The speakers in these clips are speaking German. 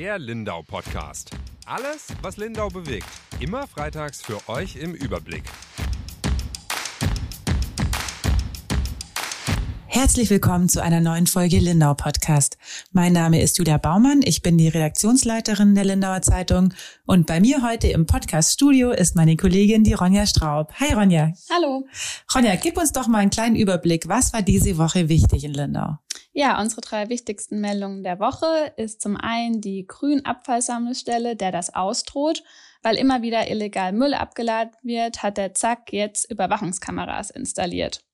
Der Lindau Podcast. Alles, was Lindau bewegt. Immer freitags für euch im Überblick. Herzlich willkommen zu einer neuen Folge Lindau Podcast. Mein Name ist Julia Baumann, ich bin die Redaktionsleiterin der Lindauer Zeitung und bei mir heute im Podcast Studio ist meine Kollegin die Ronja Straub. Hi Ronja. Hallo. Ronja, gib uns doch mal einen kleinen Überblick. Was war diese Woche wichtig in Lindau? Ja, unsere drei wichtigsten Meldungen der Woche ist zum einen die Grünabfallsammelstelle, der das ausdroht. Weil immer wieder illegal Müll abgeladen wird, hat der Zack jetzt Überwachungskameras installiert.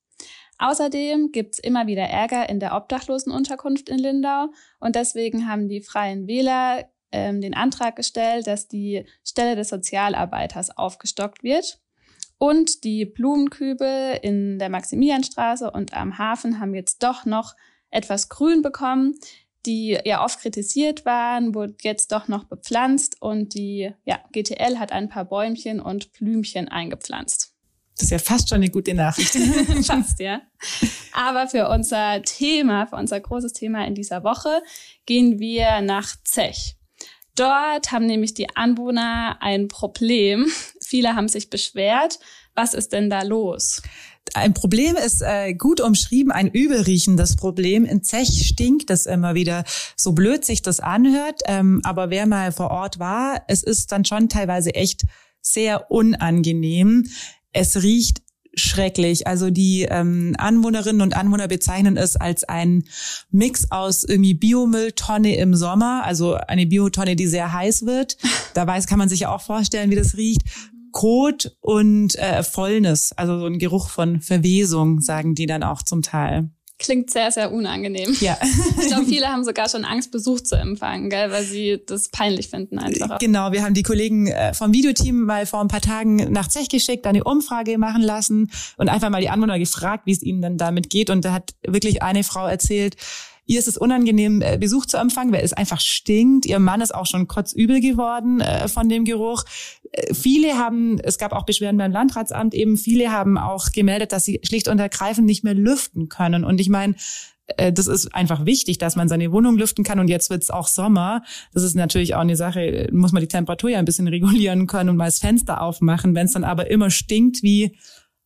Außerdem gibt's immer wieder Ärger in der Obdachlosenunterkunft in Lindau und deswegen haben die Freien Wähler ähm, den Antrag gestellt, dass die Stelle des Sozialarbeiters aufgestockt wird. Und die Blumenkübel in der Maximilianstraße und am Hafen haben jetzt doch noch etwas Grün bekommen. Die ja oft kritisiert waren, wurde jetzt doch noch bepflanzt und die ja, GTL hat ein paar Bäumchen und Blümchen eingepflanzt. Das ist ja fast schon eine gute Nachricht. fast, ja. Aber für unser Thema, für unser großes Thema in dieser Woche, gehen wir nach Zech. Dort haben nämlich die Anwohner ein Problem. Viele haben sich beschwert. Was ist denn da los? Ein Problem ist äh, gut umschrieben, ein übelriechendes Problem. In Zech stinkt es immer wieder, so blöd sich das anhört. Ähm, aber wer mal vor Ort war, es ist dann schon teilweise echt sehr unangenehm. Es riecht schrecklich. Also die ähm, Anwohnerinnen und Anwohner bezeichnen es als ein Mix aus irgendwie Biomülltonne im Sommer, also eine Biotonne, die sehr heiß wird. Da weiß, kann man sich ja auch vorstellen, wie das riecht. Kot und äh, Fäulnis, also so ein Geruch von Verwesung, sagen die dann auch zum Teil. Klingt sehr, sehr unangenehm. Ja. ich glaube, viele haben sogar schon Angst, Besuch zu empfangen, gell, weil sie das peinlich finden einfach. Genau, wir haben die Kollegen äh, vom Videoteam mal vor ein paar Tagen nach Zech geschickt, eine Umfrage machen lassen und einfach mal die Anwohner gefragt, wie es ihnen dann damit geht. Und da hat wirklich eine Frau erzählt, Ihr ist es unangenehm, äh, Besuch zu empfangen, weil es einfach stinkt. Ihr Mann ist auch schon kotzübel geworden äh, von dem Geruch. Äh, viele haben, es gab auch Beschwerden beim Landratsamt eben, viele haben auch gemeldet, dass sie schlicht und ergreifend nicht mehr lüften können. Und ich meine, das ist einfach wichtig, dass man seine Wohnung lüften kann und jetzt wird es auch Sommer. Das ist natürlich auch eine Sache, muss man die Temperatur ja ein bisschen regulieren können und mal das Fenster aufmachen. Wenn es dann aber immer stinkt wie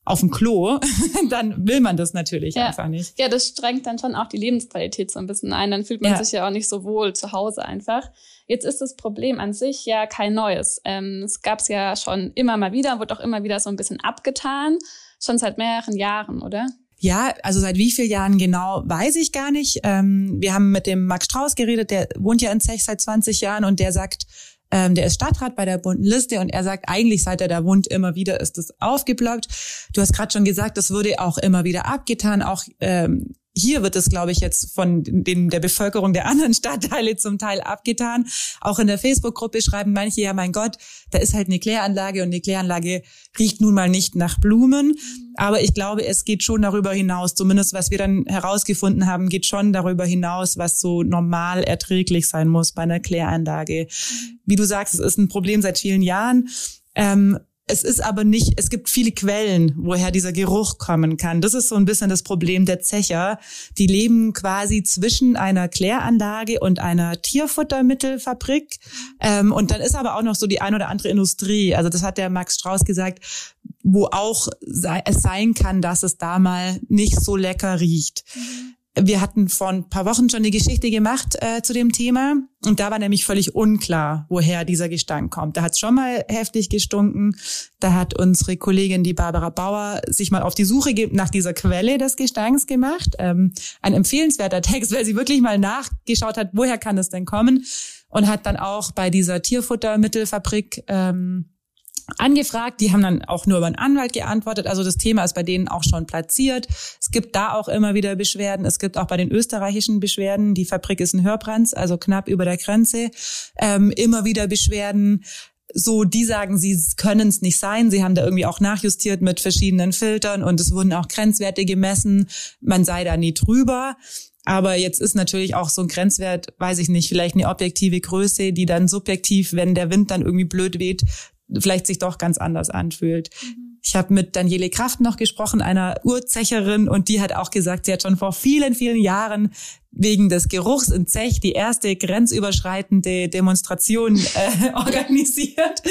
auf dem Klo, dann will man das natürlich ja. einfach nicht. Ja, das strengt dann schon auch die Lebensqualität so ein bisschen ein. Dann fühlt man ja. sich ja auch nicht so wohl zu Hause einfach. Jetzt ist das Problem an sich ja kein neues. Ähm, es gab es ja schon immer mal wieder, wird auch immer wieder so ein bisschen abgetan. Schon seit mehreren Jahren, oder? Ja, also seit wie vielen Jahren genau, weiß ich gar nicht. Ähm, wir haben mit dem Max Strauß geredet, der wohnt ja in Zech seit 20 Jahren und der sagt, ähm, der ist Stadtrat bei der bunten Liste und er sagt, eigentlich seit er da wohnt, immer wieder ist das aufgeblockt. Du hast gerade schon gesagt, das wurde auch immer wieder abgetan, auch ähm, hier wird es, glaube ich, jetzt von den, der Bevölkerung der anderen Stadtteile zum Teil abgetan. Auch in der Facebook-Gruppe schreiben manche, ja, mein Gott, da ist halt eine Kläranlage und eine Kläranlage riecht nun mal nicht nach Blumen. Aber ich glaube, es geht schon darüber hinaus, zumindest was wir dann herausgefunden haben, geht schon darüber hinaus, was so normal erträglich sein muss bei einer Kläranlage. Wie du sagst, es ist ein Problem seit vielen Jahren. Ähm, es ist aber nicht, es gibt viele Quellen, woher dieser Geruch kommen kann. Das ist so ein bisschen das Problem der Zecher. Die leben quasi zwischen einer Kläranlage und einer Tierfuttermittelfabrik. Ähm, und dann ist aber auch noch so die ein oder andere Industrie. Also das hat der Max Strauß gesagt, wo auch es sein kann, dass es da mal nicht so lecker riecht. Mhm. Wir hatten vor ein paar Wochen schon eine Geschichte gemacht äh, zu dem Thema und da war nämlich völlig unklar, woher dieser Gestank kommt. Da hat es schon mal heftig gestunken. Da hat unsere Kollegin, die Barbara Bauer, sich mal auf die Suche nach dieser Quelle des Gestanks gemacht. Ähm, ein empfehlenswerter Text, weil sie wirklich mal nachgeschaut hat, woher kann es denn kommen und hat dann auch bei dieser Tierfuttermittelfabrik ähm, angefragt. Die haben dann auch nur über einen Anwalt geantwortet. Also das Thema ist bei denen auch schon platziert. Es gibt da auch immer wieder Beschwerden. Es gibt auch bei den österreichischen Beschwerden. Die Fabrik ist in Hörbrands, also knapp über der Grenze. Ähm, immer wieder Beschwerden. So, die sagen, sie können es nicht sein. Sie haben da irgendwie auch nachjustiert mit verschiedenen Filtern und es wurden auch Grenzwerte gemessen. Man sei da nie drüber. Aber jetzt ist natürlich auch so ein Grenzwert, weiß ich nicht, vielleicht eine objektive Größe, die dann subjektiv, wenn der Wind dann irgendwie blöd weht, vielleicht sich doch ganz anders anfühlt. Mhm. Ich habe mit Daniele Kraft noch gesprochen, einer Urzecherin, und die hat auch gesagt, sie hat schon vor vielen, vielen Jahren wegen des Geruchs in Zech die erste grenzüberschreitende Demonstration äh, organisiert.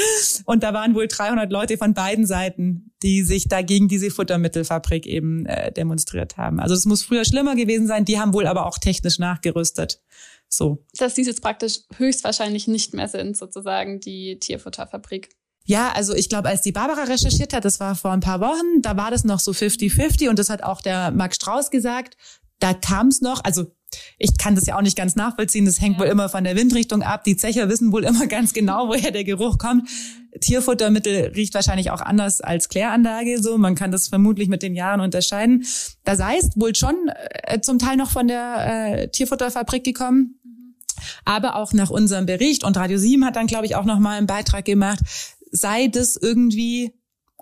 Und da waren wohl 300 Leute von beiden Seiten, die sich dagegen diese Futtermittelfabrik eben äh, demonstriert haben. Also es muss früher schlimmer gewesen sein. Die haben wohl aber auch technisch nachgerüstet. So. Dass die jetzt praktisch höchstwahrscheinlich nicht mehr sind, sozusagen die Tierfutterfabrik. Ja, also ich glaube, als die Barbara recherchiert hat, das war vor ein paar Wochen, da war das noch so 50-50 und das hat auch der Max Strauß gesagt. Da kam es noch, also ich kann das ja auch nicht ganz nachvollziehen. Das hängt ja. wohl immer von der Windrichtung ab. Die Zecher wissen wohl immer ganz genau, woher der Geruch kommt. Tierfuttermittel riecht wahrscheinlich auch anders als Kläranlage. So, man kann das vermutlich mit den Jahren unterscheiden. Das heißt wohl schon äh, zum Teil noch von der äh, Tierfutterfabrik gekommen. Aber auch nach unserem Bericht und Radio 7 hat dann, glaube ich, auch noch mal einen Beitrag gemacht, sei das irgendwie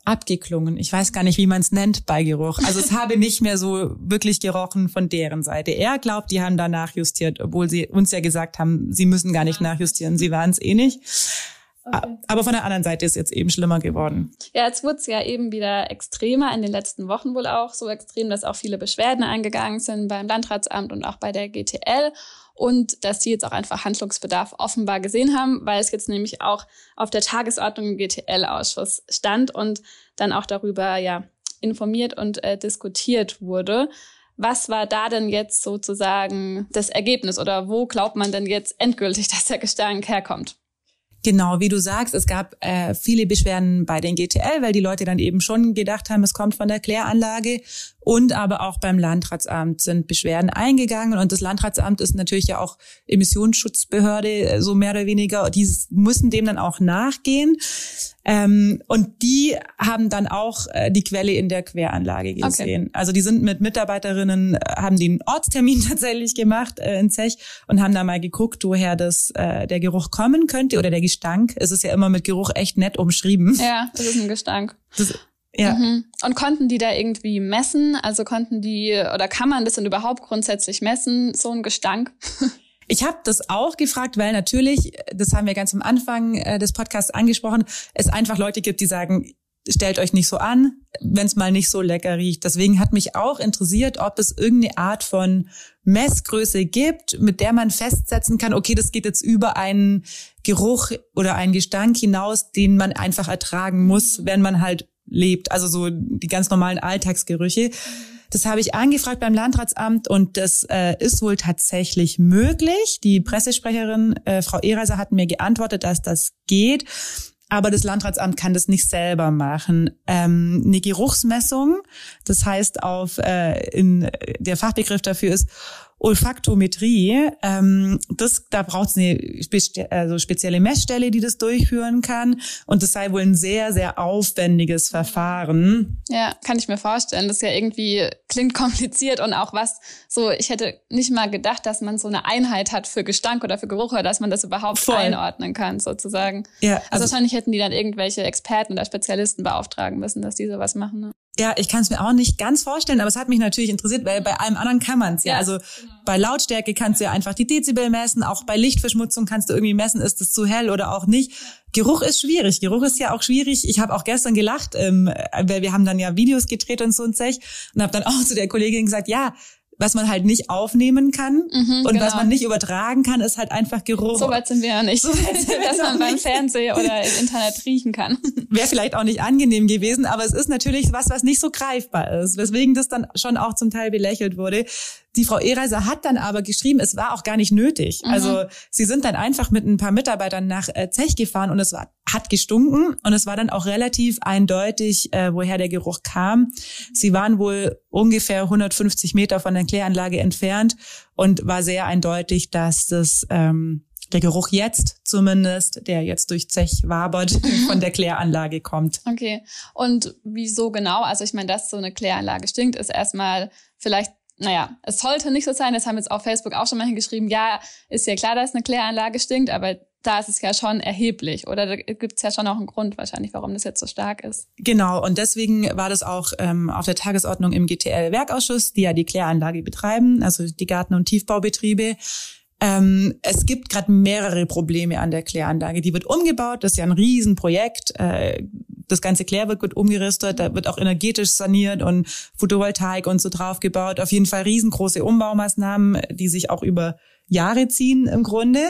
abgeklungen. Ich weiß gar nicht, wie man es nennt bei Geruch. Also es habe nicht mehr so wirklich gerochen von deren Seite. Er glaubt, die haben da nachjustiert, obwohl sie uns ja gesagt haben, sie müssen gar nicht nachjustieren. Sie waren es eh nicht. Okay. Aber von der anderen Seite ist jetzt eben schlimmer geworden. Ja, jetzt wurde es ja eben wieder extremer, in den letzten Wochen wohl auch so extrem, dass auch viele Beschwerden eingegangen sind beim Landratsamt und auch bei der GTL und dass die jetzt auch einfach Handlungsbedarf offenbar gesehen haben, weil es jetzt nämlich auch auf der Tagesordnung im GTL-Ausschuss stand und dann auch darüber ja informiert und äh, diskutiert wurde. Was war da denn jetzt sozusagen das Ergebnis oder wo glaubt man denn jetzt endgültig, dass der Gestank herkommt? Genau, wie du sagst, es gab äh, viele Beschwerden bei den GTL, weil die Leute dann eben schon gedacht haben, es kommt von der Kläranlage. Und aber auch beim Landratsamt sind Beschwerden eingegangen. Und das Landratsamt ist natürlich ja auch Emissionsschutzbehörde, äh, so mehr oder weniger. Die müssen dem dann auch nachgehen. Ähm, und die haben dann auch äh, die Quelle in der Queranlage gesehen. Okay. Also die sind mit Mitarbeiterinnen, äh, haben den Ortstermin tatsächlich gemacht äh, in Zech und haben da mal geguckt, woher das äh, der Geruch kommen könnte oder der Gestank. Es ist ja immer mit Geruch echt nett umschrieben. Ja, das ist ein Gestank. Das, ja. Mhm. Und konnten die da irgendwie messen? Also konnten die oder kann man das denn überhaupt grundsätzlich messen, so ein Gestank? Ich habe das auch gefragt, weil natürlich, das haben wir ganz am Anfang äh, des Podcasts angesprochen, es einfach Leute gibt, die sagen, stellt euch nicht so an, wenn es mal nicht so lecker riecht. Deswegen hat mich auch interessiert, ob es irgendeine Art von Messgröße gibt, mit der man festsetzen kann, okay, das geht jetzt über einen Geruch oder einen Gestank hinaus, den man einfach ertragen muss, wenn man halt lebt. Also so die ganz normalen Alltagsgerüche. Das habe ich angefragt beim Landratsamt und das äh, ist wohl tatsächlich möglich. Die Pressesprecherin äh, Frau Ehreiser hat mir geantwortet, dass das geht. Aber das Landratsamt kann das nicht selber machen. Ähm, eine Geruchsmessung, das heißt auf äh, in der Fachbegriff dafür ist Olfaktometrie, ähm, das, da braucht es eine spe also spezielle Messstelle, die das durchführen kann. Und das sei wohl ein sehr, sehr aufwendiges Verfahren. Ja, kann ich mir vorstellen. Das ist ja irgendwie klingt kompliziert und auch was so, ich hätte nicht mal gedacht, dass man so eine Einheit hat für Gestank oder für Geruch oder dass man das überhaupt Voll. einordnen kann, sozusagen. Ja, also, also wahrscheinlich hätten die dann irgendwelche Experten oder Spezialisten beauftragen müssen, dass die sowas machen. Ne? Ja, ich kann es mir auch nicht ganz vorstellen, aber es hat mich natürlich interessiert, weil bei allem anderen kann man es ja. ja. Also genau. bei Lautstärke kannst du ja einfach die Dezibel messen, auch bei Lichtverschmutzung kannst du irgendwie messen, ist es zu hell oder auch nicht. Geruch ist schwierig. Geruch ist ja auch schwierig. Ich habe auch gestern gelacht, ähm, weil wir haben dann ja Videos gedreht und so ein Zech und habe dann auch zu der Kollegin gesagt, ja, was man halt nicht aufnehmen kann mhm, und genau. was man nicht übertragen kann, ist halt einfach Geruch. So weit sind wir ja nicht, so dass man beim Fernsehen oder im Internet riechen kann. Wäre vielleicht auch nicht angenehm gewesen, aber es ist natürlich was, was nicht so greifbar ist, weswegen das dann schon auch zum Teil belächelt wurde. Die Frau Ehreiser hat dann aber geschrieben, es war auch gar nicht nötig. Mhm. Also sie sind dann einfach mit ein paar Mitarbeitern nach äh, Zech gefahren und es war, hat gestunken und es war dann auch relativ eindeutig, äh, woher der Geruch kam. Sie waren wohl ungefähr 150 Meter von der Kläranlage entfernt und war sehr eindeutig, dass das ähm, der Geruch jetzt zumindest, der jetzt durch Zech wabert, von der Kläranlage kommt. Okay. Und wieso genau? Also ich meine, dass so eine Kläranlage stinkt, ist erstmal vielleicht naja, es sollte nicht so sein. Das haben jetzt auf Facebook auch schon mal hingeschrieben. Ja, ist ja klar, dass eine Kläranlage stinkt, aber da ist es ja schon erheblich. Oder da gibt es ja schon auch einen Grund wahrscheinlich, warum das jetzt so stark ist. Genau, und deswegen war das auch ähm, auf der Tagesordnung im GTL-Werkausschuss, die ja die Kläranlage betreiben, also die Garten- und Tiefbaubetriebe. Ähm, es gibt gerade mehrere Probleme an der Kläranlage. Die wird umgebaut, das ist ja ein Riesenprojekt. Äh, das ganze Klärwerk wird umgerüstet, da wird auch energetisch saniert und Photovoltaik und so drauf gebaut. Auf jeden Fall riesengroße Umbaumaßnahmen, die sich auch über Jahre ziehen im Grunde.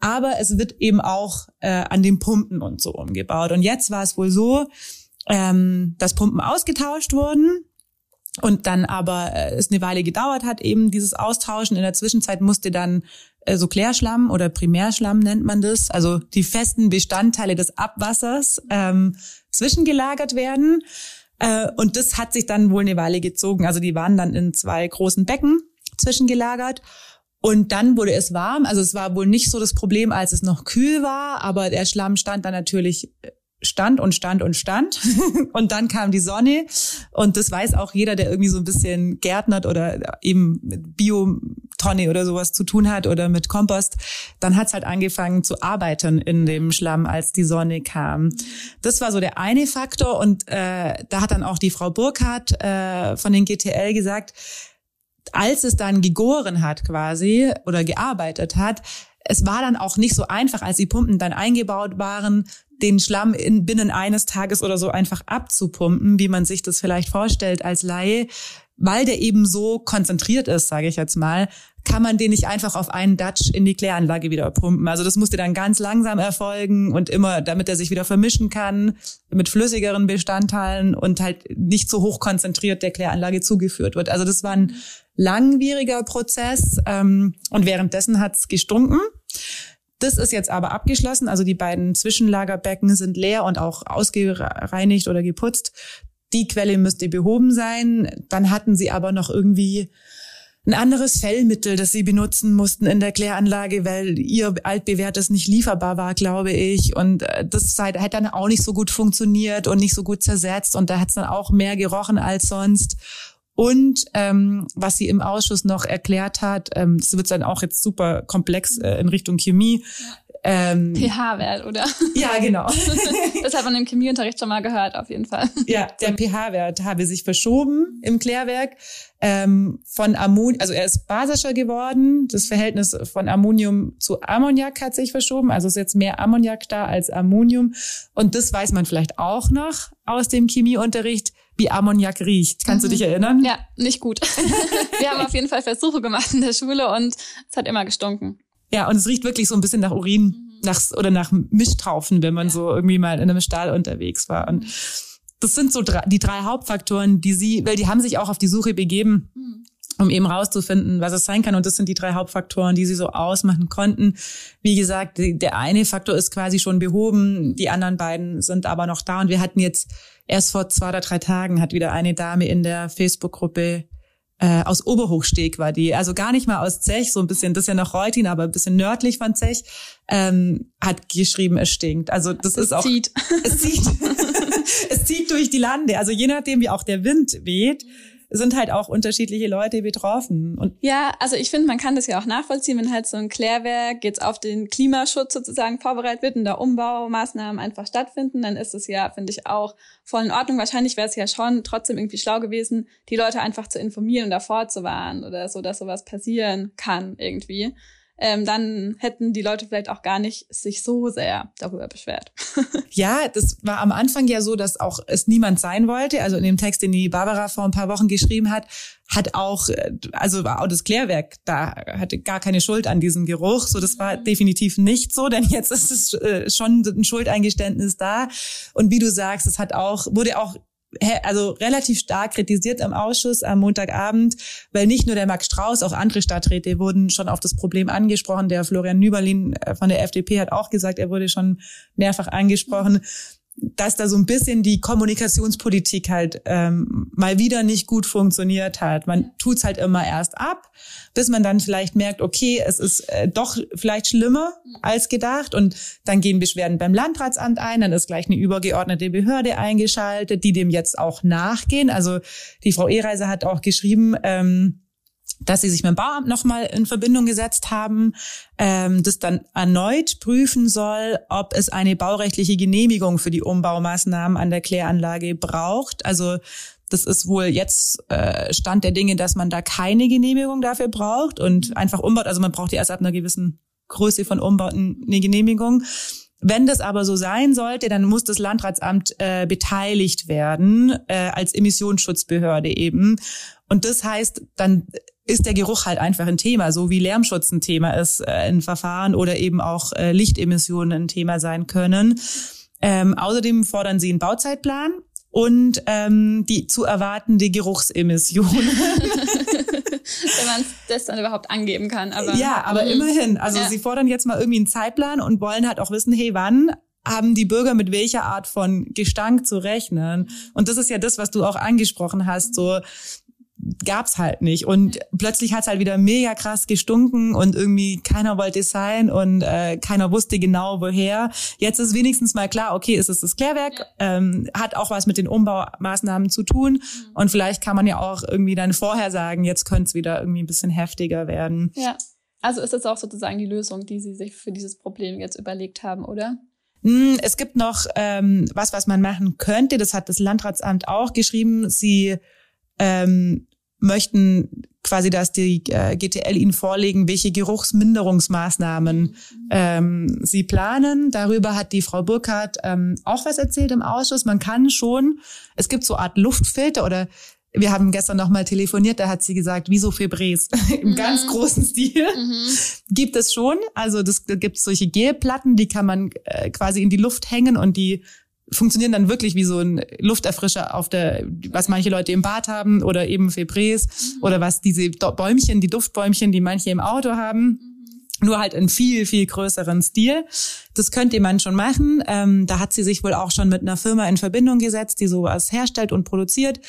Aber es wird eben auch äh, an den Pumpen und so umgebaut. Und jetzt war es wohl so, ähm, dass Pumpen ausgetauscht wurden und dann aber äh, es eine Weile gedauert hat, eben dieses Austauschen. In der Zwischenzeit musste dann äh, so Klärschlamm oder Primärschlamm nennt man das, also die festen Bestandteile des Abwassers ähm, zwischengelagert werden. Äh, und das hat sich dann wohl eine Weile gezogen. Also die waren dann in zwei großen Becken zwischengelagert. Und dann wurde es warm. Also es war wohl nicht so das Problem, als es noch kühl war, aber der Schlamm stand dann natürlich äh, stand und stand und stand. und dann kam die Sonne. Und das weiß auch jeder, der irgendwie so ein bisschen gärtnert oder eben mit Biotonne oder sowas zu tun hat oder mit Kompost. Dann hat's halt angefangen zu arbeiten in dem Schlamm, als die Sonne kam. Das war so der eine Faktor. Und äh, da hat dann auch die Frau Burkhardt äh, von den GTL gesagt, als es dann gegoren hat quasi oder gearbeitet hat, es war dann auch nicht so einfach, als die Pumpen dann eingebaut waren, den Schlamm in, binnen eines Tages oder so einfach abzupumpen, wie man sich das vielleicht vorstellt als Laie, weil der eben so konzentriert ist, sage ich jetzt mal, kann man den nicht einfach auf einen Dutch in die Kläranlage wieder pumpen. Also das musste dann ganz langsam erfolgen und immer, damit er sich wieder vermischen kann mit flüssigeren Bestandteilen und halt nicht so hoch konzentriert der Kläranlage zugeführt wird. Also das war ein langwieriger Prozess ähm, und währenddessen hat's gestunken. Das ist jetzt aber abgeschlossen. Also die beiden Zwischenlagerbecken sind leer und auch ausgereinigt oder geputzt. Die Quelle müsste behoben sein. Dann hatten sie aber noch irgendwie ein anderes Fellmittel, das sie benutzen mussten in der Kläranlage, weil ihr altbewährtes nicht lieferbar war, glaube ich. Und äh, das hat dann auch nicht so gut funktioniert und nicht so gut zersetzt. Und da hat es dann auch mehr gerochen als sonst. Und ähm, was sie im Ausschuss noch erklärt hat, ähm, das wird dann auch jetzt super komplex äh, in Richtung Chemie. Ähm, pH-Wert, oder? Ja, genau. das hat man im Chemieunterricht schon mal gehört, auf jeden Fall. Ja, der pH-Wert habe sich verschoben im Klärwerk ähm, von Ammonium, also er ist basischer geworden. Das Verhältnis von Ammonium zu Ammoniak hat sich verschoben. Also ist jetzt mehr Ammoniak da als Ammonium. Und das weiß man vielleicht auch noch aus dem Chemieunterricht wie Ammoniak riecht. Kannst mhm. du dich erinnern? Ja, nicht gut. Wir haben auf jeden Fall Versuche gemacht in der Schule und es hat immer gestunken. Ja, und es riecht wirklich so ein bisschen nach Urin, mhm. nach, oder nach Mischtraufen, wenn man ja. so irgendwie mal in einem Stall unterwegs war. Und das sind so drei, die drei Hauptfaktoren, die sie, weil die haben sich auch auf die Suche begeben. Mhm um eben rauszufinden, was es sein kann. Und das sind die drei Hauptfaktoren, die sie so ausmachen konnten. Wie gesagt, der eine Faktor ist quasi schon behoben, die anderen beiden sind aber noch da. Und wir hatten jetzt erst vor zwei oder drei Tagen hat wieder eine Dame in der Facebook-Gruppe äh, aus Oberhochsteg war die, also gar nicht mal aus Zech, so ein bisschen, das ist ja noch Reutin, aber ein bisschen nördlich von Zech, ähm, hat geschrieben, es stinkt. Also das es ist auch. Zieht. Es zieht. es zieht durch die Lande. Also je nachdem, wie auch der Wind weht, sind halt auch unterschiedliche Leute betroffen. Und ja, also ich finde, man kann das ja auch nachvollziehen, wenn halt so ein Klärwerk jetzt auf den Klimaschutz sozusagen vorbereitet wird und da Umbaumaßnahmen einfach stattfinden, dann ist es ja, finde ich, auch voll in Ordnung. Wahrscheinlich wäre es ja schon trotzdem irgendwie schlau gewesen, die Leute einfach zu informieren und davor zu warnen oder so, dass sowas passieren kann irgendwie ähm, dann hätten die Leute vielleicht auch gar nicht sich so sehr darüber beschwert. ja, das war am Anfang ja so, dass auch es niemand sein wollte. Also in dem Text, den die Barbara vor ein paar Wochen geschrieben hat, hat auch, äh, also war auch das Klärwerk da hatte gar keine Schuld an diesem Geruch. So, das war mhm. definitiv nicht so, denn jetzt ist es äh, schon ein Schuldeingeständnis da. Und wie du sagst, es hat auch, wurde auch also relativ stark kritisiert im Ausschuss am Montagabend, weil nicht nur der Max Strauß, auch andere Stadträte wurden schon auf das Problem angesprochen. Der Florian Nüberlin äh, von der FDP hat auch gesagt, er wurde schon mehrfach angesprochen dass da so ein bisschen die Kommunikationspolitik halt ähm, mal wieder nicht gut funktioniert hat. Man tut's halt immer erst ab, bis man dann vielleicht merkt, okay, es ist äh, doch vielleicht schlimmer als gedacht und dann gehen Beschwerden beim Landratsamt ein, dann ist gleich eine übergeordnete Behörde eingeschaltet, die dem jetzt auch nachgehen. Also die Frau Ehreiser hat auch geschrieben, ähm, dass sie sich mit dem Bauamt nochmal in Verbindung gesetzt haben, ähm, das dann erneut prüfen soll, ob es eine baurechtliche Genehmigung für die Umbaumaßnahmen an der Kläranlage braucht. Also das ist wohl jetzt äh, Stand der Dinge, dass man da keine Genehmigung dafür braucht und einfach umbaut. Also man braucht ja erst ab einer gewissen Größe von Umbauten eine Genehmigung Wenn das aber so sein sollte, dann muss das Landratsamt äh, beteiligt werden äh, als Emissionsschutzbehörde eben. Und das heißt, dann ist der Geruch halt einfach ein Thema, so wie Lärmschutz ein Thema ist äh, ein Verfahren oder eben auch äh, Lichtemissionen ein Thema sein können. Ähm, außerdem fordern sie einen Bauzeitplan und ähm, die zu erwartende Geruchsemissionen. Wenn man das dann überhaupt angeben kann. Aber, ja, aber mhm. immerhin. Also Ja. sie fordern jetzt mal irgendwie einen Zeitplan und wollen halt auch wissen, hey, wann haben die Bürger mit welcher Art von Gestank zu rechnen? Und das ist ja das, was du auch angesprochen hast, so gab's halt nicht. Und plötzlich hat's halt wieder mega krass gestunken und irgendwie keiner wollte es sein und äh, keiner wusste genau woher. Jetzt ist wenigstens mal klar, okay, es ist das Klärwerk, ähm, hat auch was mit den Umbaumaßnahmen zu tun und vielleicht kann man ja auch irgendwie dann vorher sagen, jetzt könnte es wieder irgendwie ein bisschen heftiger werden. Ja. Also ist das auch sozusagen die Lösung, die Sie sich für dieses Problem jetzt überlegt haben, oder? Hm, Es gibt noch ähm, was, was man machen könnte. Das hat das Landratsamt auch geschrieben. Sie ähm, möchten quasi, dass die äh, GTL ihnen vorlegen, welche Geruchsminderungsmaßnahmen ähm, sie planen. Darüber hat die Frau Burkhardt ähm, auch was erzählt im Ausschuss. Man kann schon, es gibt so Art Luftfilter oder wir haben gestern noch mal telefoniert, da hat sie gesagt, wieso Febrés im ganz großen Stil Mhm. gibt es schon. Also das da gibt es solche Gelplatten, die kann man äh, quasi in die Luft hängen und die funktionieren dann wirklich wie so ein Lufterfrischer auf der, was manche Leute im Bad haben oder eben Febrés oder was diese Bäumchen, die Duftbäumchen, die manche im Auto haben. Nur halt in viel, viel größeren Stil. Das könnte man schon machen. Ähm, da hat sie sich wohl auch schon mit einer Firma in Verbindung gesetzt, die sowas herstellt und produziert.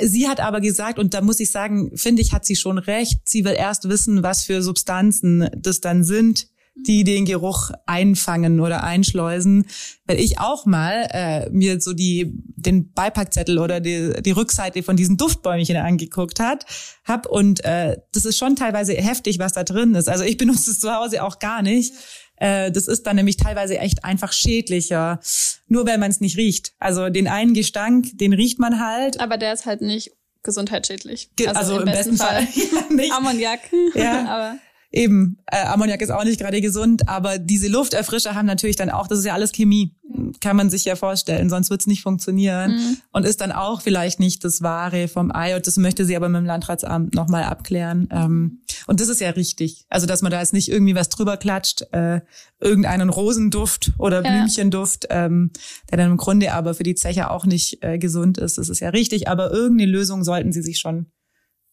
Sie hat aber gesagt, und da muss ich sagen, finde ich, hat sie schon recht, sie will erst wissen, was für Substanzen das dann sind, die den Geruch einfangen oder einschleusen. Weil ich auch mal äh, mir so die den Beipackzettel oder die, die Rückseite von diesen Duftbäumchen angeguckt hat, hab und äh, das ist schon teilweise heftig, was da drin ist. Also ich benutze es zu Hause auch gar nicht. Äh, das ist dann nämlich teilweise echt einfach schädlicher, nur weil man es nicht riecht. Also den einen Gestank, den riecht man halt. Aber der ist halt nicht gesundheitsschädlich. Ge- Also, im besten Fall, nicht. Ammoniak. Ja. aber Eben, äh, Ammoniak ist auch nicht gerade gesund, aber diese Lufterfrischer haben natürlich dann auch, das ist ja alles Chemie, kann man sich ja vorstellen, sonst wird's nicht funktionieren Mhm. und ist dann auch vielleicht nicht das Wahre vom Ei und das möchte sie aber mit dem Landratsamt nochmal abklären. Ähm, und das ist ja richtig, also dass man da jetzt nicht irgendwie was drüber klatscht, äh, irgendeinen Rosenduft oder Ja. Blümchenduft, ähm, der dann im Grunde aber für die Zecher auch nicht äh, gesund ist, das ist ja richtig, aber irgendeine Lösung sollten sie sich schon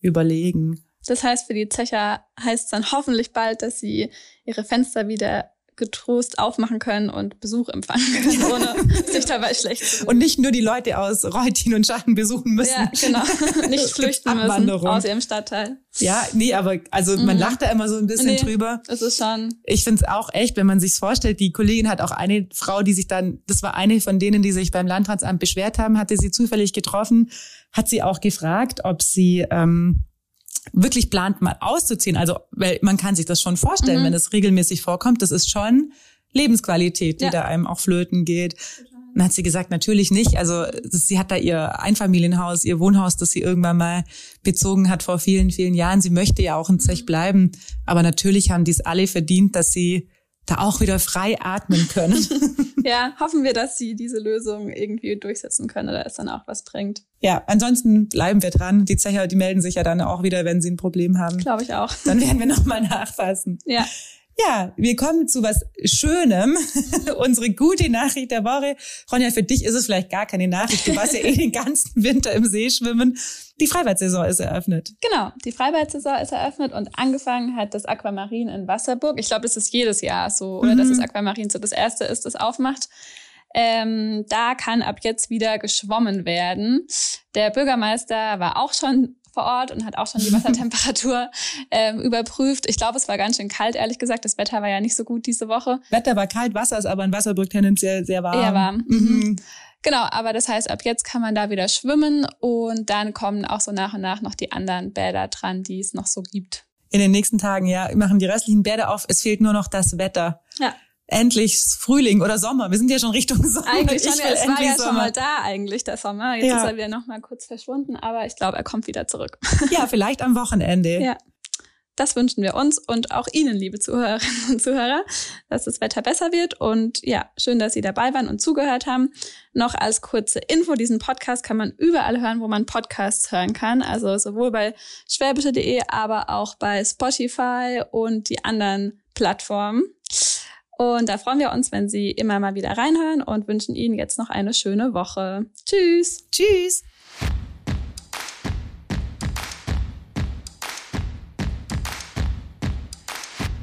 überlegen. Das heißt, für die Zecher heißt es dann hoffentlich bald, dass sie ihre Fenster wieder getrost aufmachen können und Besuch empfangen können, ohne sich dabei schlecht zu fühlen. Und nicht nur die Leute aus Reutin und Schachen besuchen müssen. Ja, genau. Nicht flüchten müssen aus ihrem Stadtteil. Ja, nee, aber also man Mhm. lacht da immer so ein bisschen Nee. drüber. Es ist schon, Ich find's auch echt, wenn man sich's vorstellt, die Kollegin hat auch eine Frau, die sich dann, das war eine von denen, die sich beim Landratsamt beschwert haben, hatte sie zufällig getroffen, hat sie auch gefragt, ob sie ähm, wirklich plant, mal auszuziehen. Also, weil man kann sich das schon vorstellen, Mhm. wenn es regelmäßig vorkommt, das ist schon Lebensqualität, die Ja. da einem auch flöten geht. Dann hat sie gesagt, natürlich nicht. Also sie hat da ihr Einfamilienhaus, ihr Wohnhaus, das sie irgendwann mal bezogen hat vor vielen, vielen Jahren. Sie möchte ja auch in Zech bleiben. Aber natürlich haben die es alle verdient, dass sie da auch wieder frei atmen können. ja, hoffen wir, dass sie diese Lösung irgendwie durchsetzen können oder es dann auch was bringt. ja, ansonsten bleiben wir dran. Die Zecher, die melden sich ja dann auch wieder, wenn sie ein Problem haben. Glaube ich auch. Dann werden wir nochmal nachfassen. Ja. Ja, wir kommen zu was Schönem. Unsere gute Nachricht der Woche. Ronja, für dich ist es vielleicht gar keine Nachricht. Du warst ja eh den ganzen Winter im See schwimmen. Die Freibad-Saison ist eröffnet. Genau, die Freibad-Saison ist eröffnet und angefangen hat das Aquamarin in Wasserburg. Ich glaube, das ist jedes Jahr so, oder Mhm. dass das Aquamarin so das erste ist, das aufmacht. Ähm, da kann ab jetzt wieder geschwommen werden. Der Bürgermeister war auch schon vor Ort und hat auch schon die Wassertemperatur ähm, überprüft. Ich glaube, es war ganz schön kalt, ehrlich gesagt. Das Wetter war ja nicht so gut diese Woche. Wetter war kalt, Wasser ist aber in Wasserburg tendenziell sehr warm. Eher warm. Mhm. Genau, aber das heißt, ab jetzt kann man da wieder schwimmen und dann kommen auch so nach und nach noch die anderen Bäder dran, die es noch so gibt. In den nächsten Tagen, ja, machen die restlichen Bäder auf. Es fehlt nur noch das Wetter. Ja. Endlich Frühling oder Sommer. Wir sind ja schon Richtung Sommer. Eigentlich schon, Ich ja, es war ja schon Sommer. mal da eigentlich, der Sommer. Jetzt Ja. ist er wieder noch mal kurz verschwunden, aber ich glaube, er kommt wieder zurück. Ja, vielleicht am Wochenende. Ja. das wünschen wir uns und auch Ihnen, liebe Zuhörerinnen und Zuhörer, dass das Wetter besser wird. Und ja, schön, dass Sie dabei waren und zugehört haben. Noch als kurze Info, diesen Podcast kann man überall hören, wo man Podcasts hören kann. Also sowohl bei schwäbische.de, aber auch bei Spotify und die anderen Plattformen. Und da freuen wir uns, wenn Sie immer mal wieder reinhören und wünschen Ihnen jetzt noch eine schöne Woche. Tschüss. Tschüss.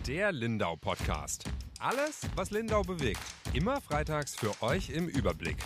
Der Lindau Podcast. Alles, was Lindau bewegt. Immer freitags für euch im Überblick.